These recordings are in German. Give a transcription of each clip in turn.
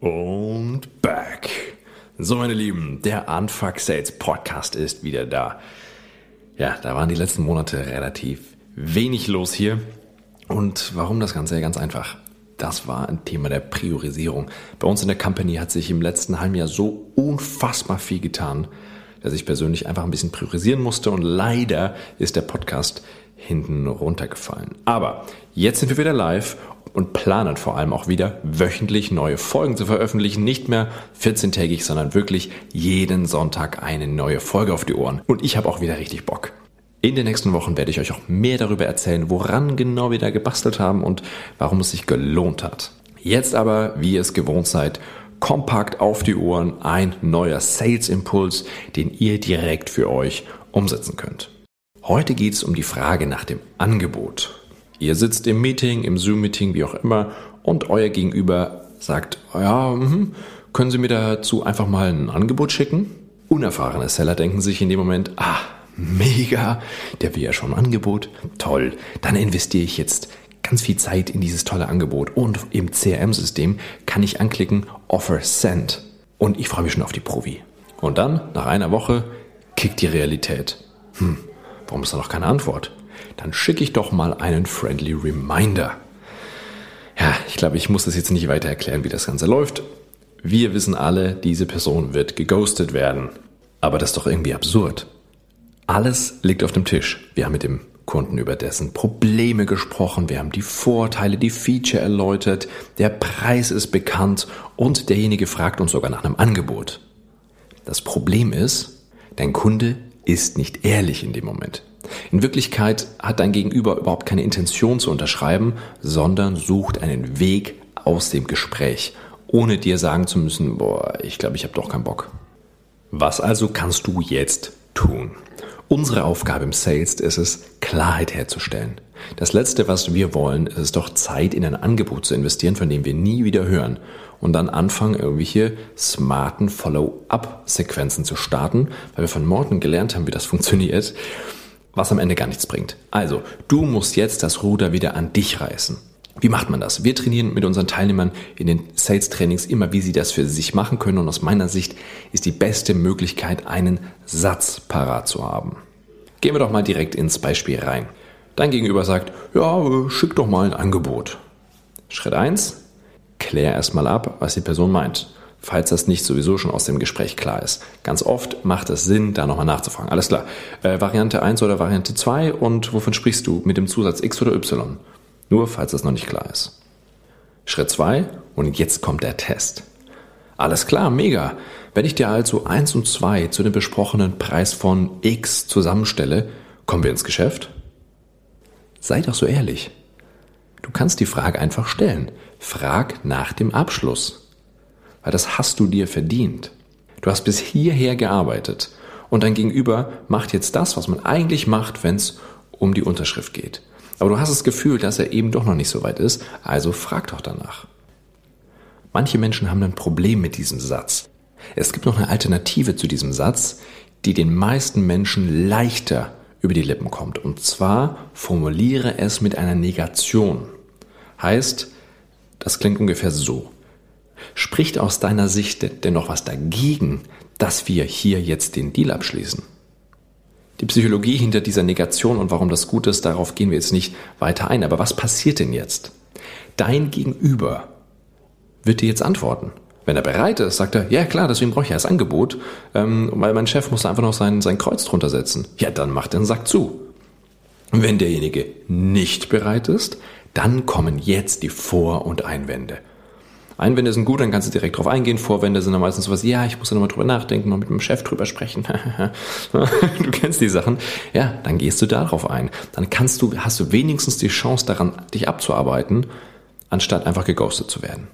Und back. So, meine Lieben, der Unfuck Sales Podcast ist wieder da. Ja, da waren die letzten Monate relativ wenig los hier. Und warum das Ganze? Ganz einfach. Das war ein Thema der Priorisierung. Bei uns in der Company hat sich im letzten halben Jahr so unfassbar viel getan, dass ich persönlich einfach ein bisschen priorisieren musste und leider ist der Podcast hinten runtergefallen. Aber jetzt sind wir wieder live und planen vor allem auch wieder wöchentlich neue Folgen zu veröffentlichen. Nicht mehr 14-tägig, sondern wirklich jeden Sonntag eine neue Folge auf die Ohren. Und ich habe auch wieder richtig Bock. In den nächsten Wochen werde ich euch auch mehr darüber erzählen, woran genau wir da gebastelt haben und warum es sich gelohnt hat. Jetzt aber, wie ihr es gewohnt seid, kompakt auf die Ohren ein neuer Sales-Impuls, den ihr direkt für euch umsetzen könnt. Heute geht es um die Frage nach dem Angebot. Ihr sitzt im Meeting, im Zoom-Meeting, wie auch immer, und euer Gegenüber sagt, ja, mh, können Sie mir dazu einfach mal ein Angebot schicken? Unerfahrene Seller denken sich in dem Moment, ah, mega, der will ja schon ein Angebot, toll, dann investiere ich jetzt ganz viel Zeit in dieses tolle Angebot und im CRM-System kann ich anklicken Offer Send und ich freue mich schon auf die Provi. Und dann, nach einer Woche, kickt die Realität. Hm, warum ist da noch keine Antwort? dann schicke ich doch mal einen Friendly Reminder. Ja, ich glaube, ich muss das jetzt nicht weiter erklären, wie das Ganze läuft. Wir wissen alle, diese Person wird geghostet werden. Aber das ist doch irgendwie absurd. Alles liegt auf dem Tisch. Wir haben mit dem Kunden über dessen Probleme gesprochen, wir haben die Vorteile, die Feature erläutert, der Preis ist bekannt und derjenige fragt uns sogar nach einem Angebot. Das Problem ist, dein Kunde ist nicht ehrlich in dem Moment. In Wirklichkeit hat dein Gegenüber überhaupt keine Intention zu unterschreiben, sondern sucht einen Weg aus dem Gespräch, ohne dir sagen zu müssen, boah, ich glaube, ich habe doch keinen Bock. Was also kannst du jetzt tun? Unsere Aufgabe im Sales ist es, Klarheit herzustellen. Das Letzte, was wir wollen, ist es doch Zeit in ein Angebot zu investieren, von dem wir nie wieder hören. Und dann anfangen, irgendwelche smarten Follow-up-Sequenzen zu starten, weil wir von Morten gelernt haben, wie das funktioniert was am Ende gar nichts bringt. Also, du musst jetzt das Ruder wieder an dich reißen. Wie macht man das? Wir trainieren mit unseren Teilnehmern in den Sales Trainings immer, wie sie das für sich machen können. Und aus meiner Sicht ist die beste Möglichkeit, einen Satz parat zu haben. Gehen wir doch mal direkt ins Beispiel rein. Dein Gegenüber sagt, ja, schick doch mal ein Angebot. Schritt eins: Klär erstmal ab, was die Person meint falls das nicht sowieso schon aus dem Gespräch klar ist. Ganz oft macht es Sinn, da nochmal nachzufragen. Alles klar. Äh, Variante 1 oder Variante 2 und wovon sprichst du? Mit dem Zusatz X oder Y? Nur falls das noch nicht klar ist. Schritt 2 und jetzt kommt der Test. Alles klar, mega. Wenn ich dir also 1 und 2 zu dem besprochenen Preis von X zusammenstelle, kommen wir ins Geschäft? Sei doch so ehrlich. Du kannst die Frage einfach stellen. Frag nach dem Abschluss weil das hast du dir verdient. Du hast bis hierher gearbeitet und dein Gegenüber macht jetzt das, was man eigentlich macht, wenn es um die Unterschrift geht. Aber du hast das Gefühl, dass er eben doch noch nicht so weit ist, also frag doch danach. Manche Menschen haben ein Problem mit diesem Satz. Es gibt noch eine Alternative zu diesem Satz, die den meisten Menschen leichter über die Lippen kommt. Und zwar formuliere es mit einer Negation. Heißt, das klingt ungefähr so. Spricht aus deiner Sicht denn noch was dagegen, dass wir hier jetzt den Deal abschließen? Die Psychologie hinter dieser Negation und warum das gut ist, darauf gehen wir jetzt nicht weiter ein. Aber was passiert denn jetzt? Dein Gegenüber wird dir jetzt antworten. Wenn er bereit ist, sagt er, ja klar, deswegen brauche ich ja das Angebot, ähm, weil mein Chef muss einfach noch sein, sein Kreuz drunter setzen. Ja, dann macht er den Sack zu. Wenn derjenige nicht bereit ist, dann kommen jetzt die Vor- und Einwände. Einwände sind gut, dann kannst du direkt drauf eingehen. Vorwände sind dann meistens sowas, ja, ich muss da nochmal drüber nachdenken, mal mit meinem Chef drüber sprechen. du kennst die Sachen. Ja, dann gehst du darauf ein. Dann kannst du, hast du wenigstens die Chance daran, dich abzuarbeiten, anstatt einfach geghostet zu werden.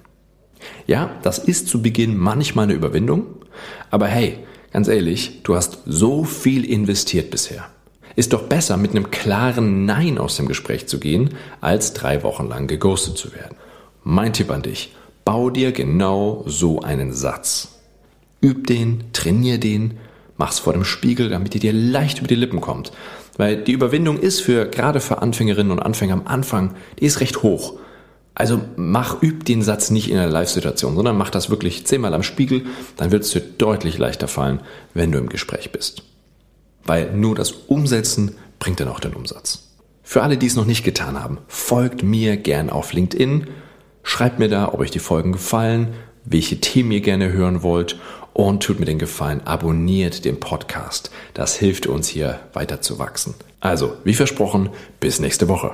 Ja, das ist zu Beginn manchmal eine Überwindung, aber hey, ganz ehrlich, du hast so viel investiert bisher. Ist doch besser, mit einem klaren Nein aus dem Gespräch zu gehen, als drei Wochen lang geghostet zu werden. Mein Tipp an dich Bau dir genau so einen Satz. Üb den, trainier den, mach's vor dem Spiegel, damit er dir leicht über die Lippen kommt. Weil die Überwindung ist für, gerade für Anfängerinnen und Anfänger am Anfang, die ist recht hoch. Also mach, üb den Satz nicht in einer Live-Situation, sondern mach das wirklich zehnmal am Spiegel, dann wird es dir deutlich leichter fallen, wenn du im Gespräch bist. Weil nur das Umsetzen bringt dann auch den Umsatz. Für alle, die es noch nicht getan haben, folgt mir gern auf LinkedIn, schreibt mir da, ob euch die Folgen gefallen, welche Themen ihr gerne hören wollt und tut mir den Gefallen, abonniert den Podcast. Das hilft uns hier weiter zu wachsen. Also, wie versprochen, bis nächste Woche.